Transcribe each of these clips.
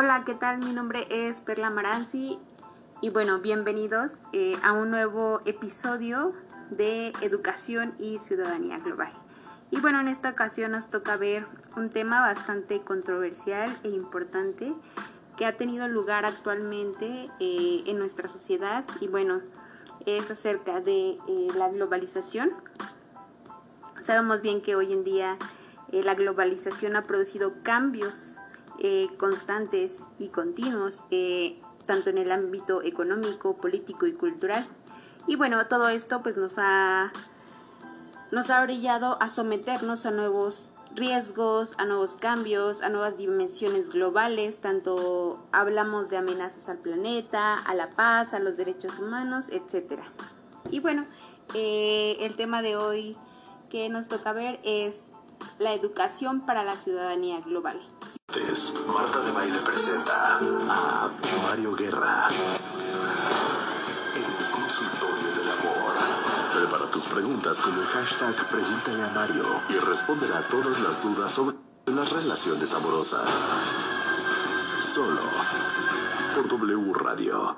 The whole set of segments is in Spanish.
Hola, ¿qué tal? Mi nombre es Perla Maranzi y bueno, bienvenidos eh, a un nuevo episodio de Educación y Ciudadanía Global. Y bueno, en esta ocasión nos toca ver un tema bastante controversial e importante que ha tenido lugar actualmente eh, en nuestra sociedad y bueno, es acerca de eh, la globalización. Sabemos bien que hoy en día la globalización ha producido cambios eh, constantes y continuos, eh, tanto en el ámbito económico, político y cultural. Y bueno, todo esto pues nos ha, nos ha orillado a someternos a nuevos riesgos, a nuevos cambios, a nuevas dimensiones globales, tanto hablamos de amenazas al planeta, a la paz, a los derechos humanos, etc. Y bueno, eh, el tema de hoy que nos toca ver es la educación para la ciudadanía global. Marta de Baile presenta a Mario Guerra. El consultorio del amor. Prepara tus preguntas con el hashtag Pregúntale a Mario y responde a todas las dudas sobre las relaciones amorosas. Solo por W Radio.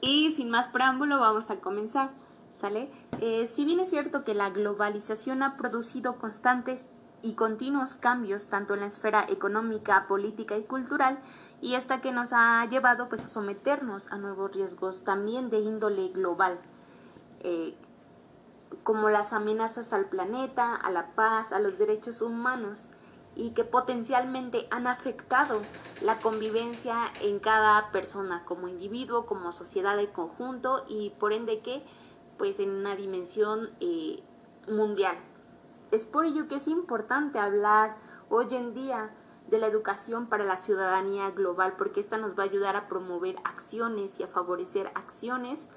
Y sin más preámbulo, vamos a comenzar. ¿Sale? Eh, si bien es cierto que la globalización ha producido constantes y continuos cambios tanto en la esfera económica, política y cultural y esta que nos ha llevado pues a someternos a nuevos riesgos también de índole global eh, como las amenazas al planeta, a la paz, a los derechos humanos y que potencialmente han afectado la convivencia en cada persona como individuo, como sociedad de conjunto y por ende que pues en una dimensión eh, mundial. Es por ello que es importante hablar hoy en día de la educación para la ciudadanía global, porque esta nos va a ayudar a promover acciones y a favorecer acciones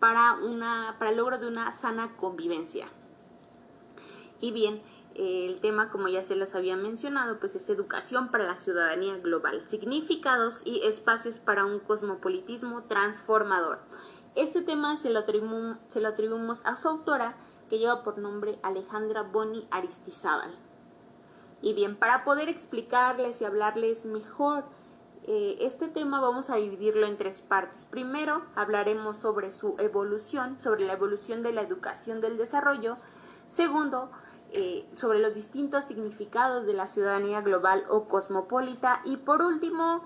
para, una, para el logro de una sana convivencia. Y bien, el tema, como ya se les había mencionado, pues es educación para la ciudadanía global, significados y espacios para un cosmopolitismo transformador. Este tema se lo atribuimos a su autora, que lleva por nombre Alejandra Boni Aristizábal. Y bien, para poder explicarles y hablarles mejor eh, este tema vamos a dividirlo en tres partes. Primero hablaremos sobre su evolución, sobre la evolución de la educación del desarrollo. Segundo, eh, sobre los distintos significados de la ciudadanía global o cosmopolita. Y por último,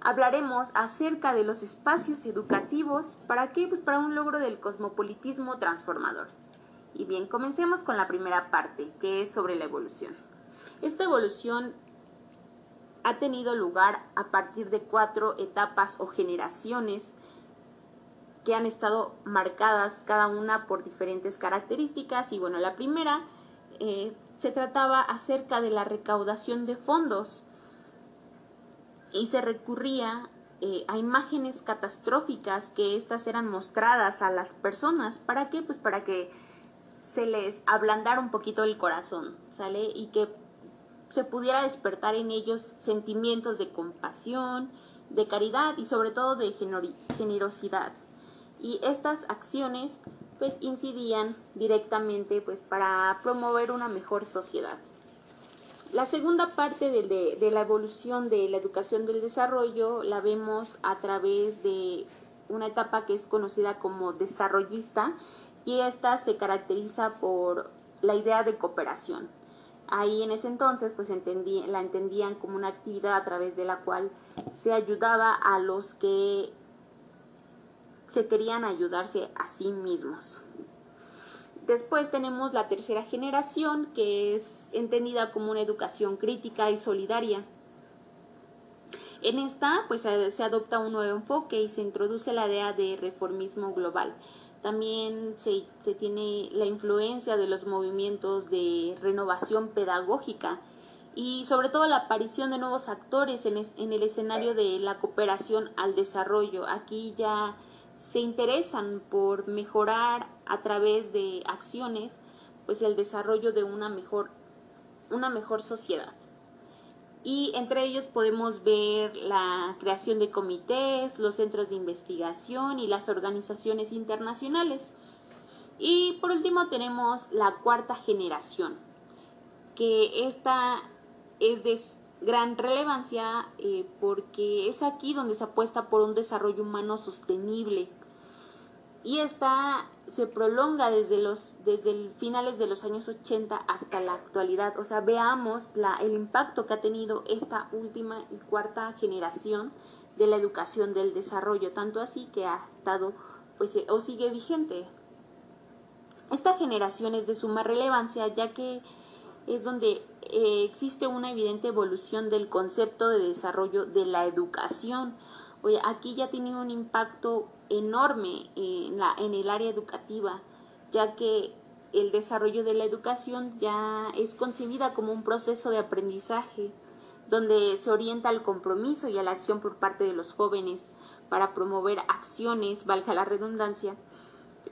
hablaremos acerca de los espacios educativos. ¿Para qué? Pues para un logro del cosmopolitismo transformador. Y bien, comencemos con la primera parte, que es sobre la evolución. Esta evolución ha tenido lugar a partir de cuatro etapas o generaciones que han estado marcadas cada una por diferentes características. Y bueno, la primera eh, se trataba acerca de la recaudación de fondos y se recurría eh, a imágenes catastróficas que éstas eran mostradas a las personas. ¿Para qué? Pues para que se les ablandara un poquito el corazón, ¿sale? Y que se pudiera despertar en ellos sentimientos de compasión, de caridad y sobre todo de generosidad. Y estas acciones pues incidían directamente pues para promover una mejor sociedad. La segunda parte de, de, la evolución de la educación del desarrollo la vemos a través de una etapa que es conocida como desarrollista y esta se caracteriza por la idea de cooperación. Ahí en ese entonces pues la entendían como una actividad a través de la cual se ayudaba a los que se querían ayudarse a sí mismos. Después tenemos la tercera generación que es entendida como una educación crítica y solidaria. En esta pues se adopta un nuevo enfoque y se introduce la idea de reformismo global también se, tiene la influencia de los movimientos de renovación pedagógica y sobre todo la aparición de nuevos actores en, en el escenario de la cooperación al desarrollo. Aquí ya se interesan por mejorar a través de acciones pues el desarrollo de una mejor, una mejor sociedad y entre ellos podemos ver la creación de comités, los centros de investigación y las organizaciones internacionales. Y por último tenemos la cuarta generación, que esta es de gran relevancia eh, porque es aquí donde se apuesta por un desarrollo humano sostenible y esta se prolonga desde los desde finales de los años 80 hasta la actualidad o sea veamos la, el impacto que ha tenido esta última y cuarta generación de la educación del desarrollo tanto así que ha estado pues eh, o sigue vigente esta generación es de suma relevancia ya que es donde eh, existe una evidente evolución del concepto de desarrollo de la educación. Oye, aquí ya tiene un impacto enorme en, la, en el área educativa, ya que el desarrollo de la educación ya es concebida como un proceso de aprendizaje donde se orienta al compromiso y a la acción por parte de los jóvenes para promover acciones, valga la redundancia,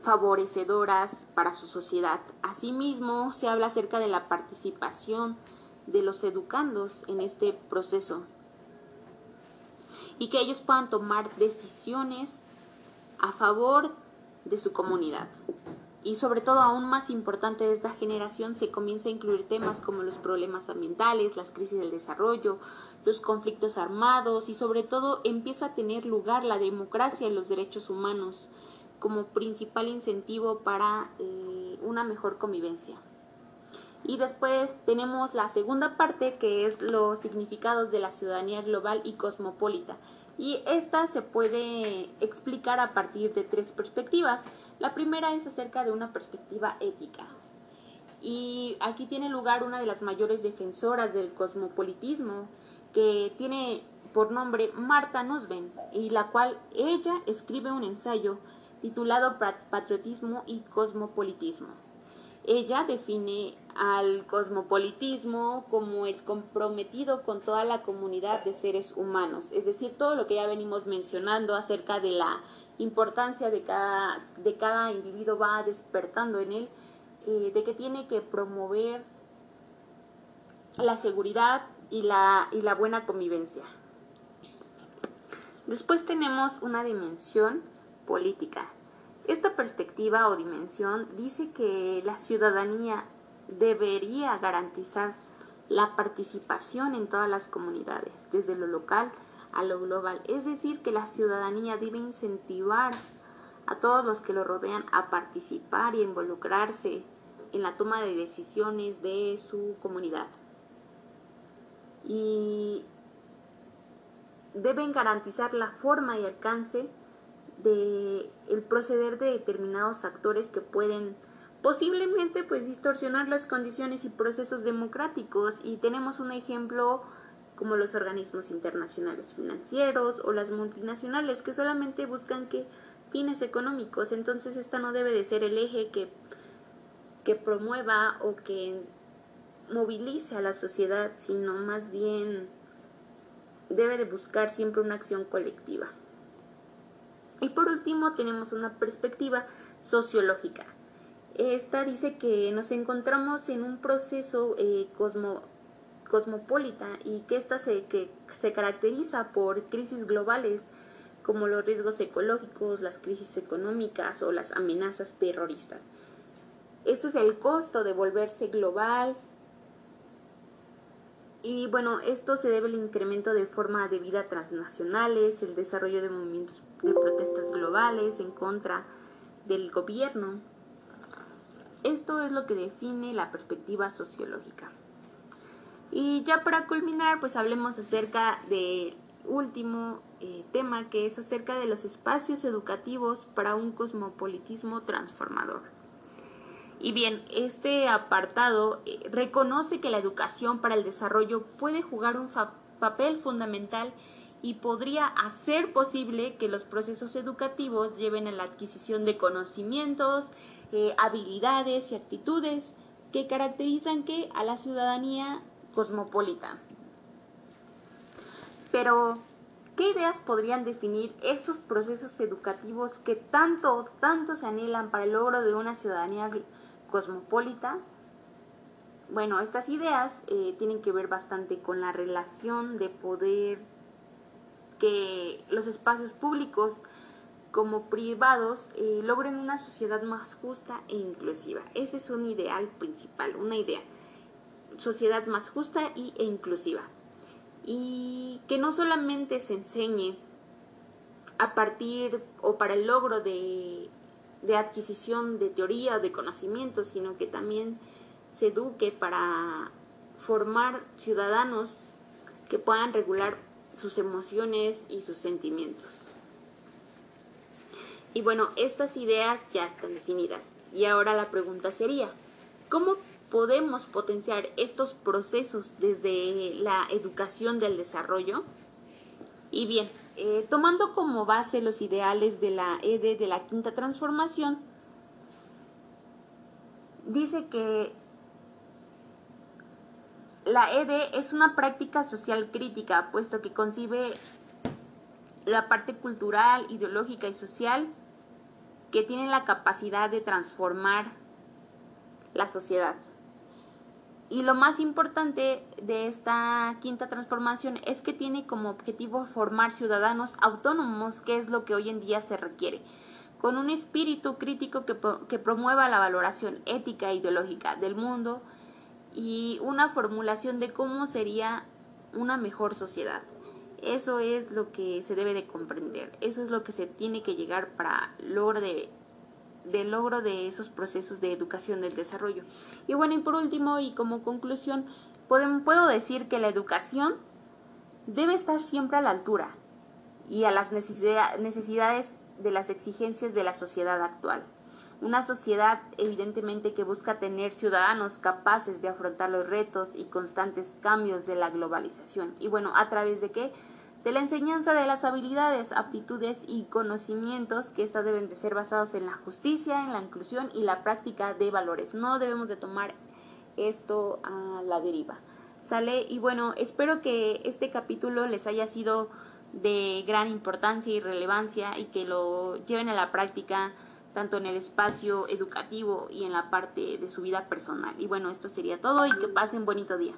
favorecedoras para su sociedad. Asimismo, se habla acerca de la participación de los educandos en este proceso y que ellos puedan tomar decisiones a favor de su comunidad. Y sobre todo, aún más importante de esta generación, se comienza a incluir temas como los problemas ambientales, las crisis del desarrollo, los conflictos armados y sobre todo empieza a tener lugar la democracia y los derechos humanos como principal incentivo para eh, una mejor convivencia. Y después tenemos la segunda parte que es los significados de la ciudadanía global y cosmopolita. Y esta se puede explicar a partir de tres perspectivas. La primera es acerca de una perspectiva ética. Y aquí tiene lugar una de las mayores defensoras del cosmopolitismo, que tiene por nombre Marta Nussbaum, y la cual ella escribe un ensayo titulado Patriotismo y Cosmopolitismo. Ella define al cosmopolitismo como el comprometido con toda la comunidad de seres humanos, es decir, todo lo que ya venimos mencionando acerca de la importancia de cada, de cada individuo va despertando en él, eh, de que tiene que promover la seguridad y la, y la buena convivencia. Después tenemos una dimensión política. Esta perspectiva o dimensión dice que la ciudadanía debería garantizar la participación en todas las comunidades, desde lo local a lo global. Es decir, que la ciudadanía debe incentivar a todos los que lo rodean a participar y involucrarse en la toma de decisiones de su comunidad. Y deben garantizar la forma y alcance de el proceder de determinados actores que pueden posiblemente pues distorsionar las condiciones y procesos democráticos. Y tenemos un ejemplo como los organismos internacionales financieros o las multinacionales que solamente buscan que fines económicos. Entonces esta no debe de ser el eje que que promueva o que movilice a la sociedad sino más bien debe de buscar siempre una acción colectiva y por último tenemos una perspectiva sociológica. Esta dice que nos encontramos en un proceso eh, cosmopolita y que esta se, que se caracteriza por crisis globales como los riesgos ecológicos, las crisis económicas o las amenazas terroristas. Este es el costo de volverse global, y bueno, esto se debe al incremento de forma de vida transnacionales, el desarrollo de movimientos de protestas globales en contra del gobierno. Esto es lo que define la perspectiva sociológica. Y ya para culminar, pues hablemos acerca del último eh, tema, que es acerca de los espacios educativos para un cosmopolitismo transformador. Y bien, este apartado eh, reconoce que la educación para el desarrollo puede jugar un papel fundamental y podría hacer posible que los procesos educativos lleven a la adquisición de conocimientos, eh, habilidades y actitudes que caracterizan a la ciudadanía cosmopolita. Pero, ¿qué ideas podrían definir esos procesos educativos que tanto, tanto se anhelan para el logro de una ciudadanía cosmopolita. Bueno, estas ideas eh, tienen que ver bastante con la relación de poder que los espacios públicos como privados eh, logren una sociedad más justa e inclusiva. Ese es un ideal principal, una idea. Sociedad más justa y, e inclusiva. y que no solamente se enseñe a partir o para el logro de, de adquisición de teoría o de conocimiento, sino que también se eduque para formar ciudadanos que puedan regular sus emociones y sus sentimientos. Y bueno, estas ideas ya están definidas. Y ahora la pregunta sería, ¿cómo podemos potenciar estos procesos desde la educación del desarrollo? Y bien, eh, tomando como base los ideales de la ED de la quinta transformación, dice que la ED es una práctica social crítica, puesto que concibe la parte cultural, ideológica y social que tiene la capacidad de transformar la sociedad. Y lo más importante de esta quinta transformación es que tiene como objetivo formar ciudadanos autónomos, que es lo que hoy en día se requiere, con un espíritu crítico que, que promueva la valoración ética e ideológica del mundo y una formulación de cómo sería una mejor sociedad. Eso es lo que se debe de comprender, eso es lo que se tiene que llegar para logro de del logro de esos procesos de educación del desarrollo. Y bueno, y por último y como conclusión, puedo decir que la educación debe estar siempre a la altura y a las necesidades de las exigencias de la sociedad actual. Una sociedad evidentemente que busca tener ciudadanos capaces de afrontar los retos y constantes cambios de la globalización. Y bueno, ¿a través de qué? De la enseñanza de las habilidades, aptitudes y conocimientos que éstas deben de ser basados en la justicia, en la inclusión y la práctica de valores. No debemos de tomar esto a la deriva. ¿Sale? Y bueno, espero que este capítulo les haya sido de gran importancia y relevancia y que lo lleven a la práctica tanto en el espacio educativo y en la parte de su vida personal. Y bueno, esto sería todo y que pasen bonito día.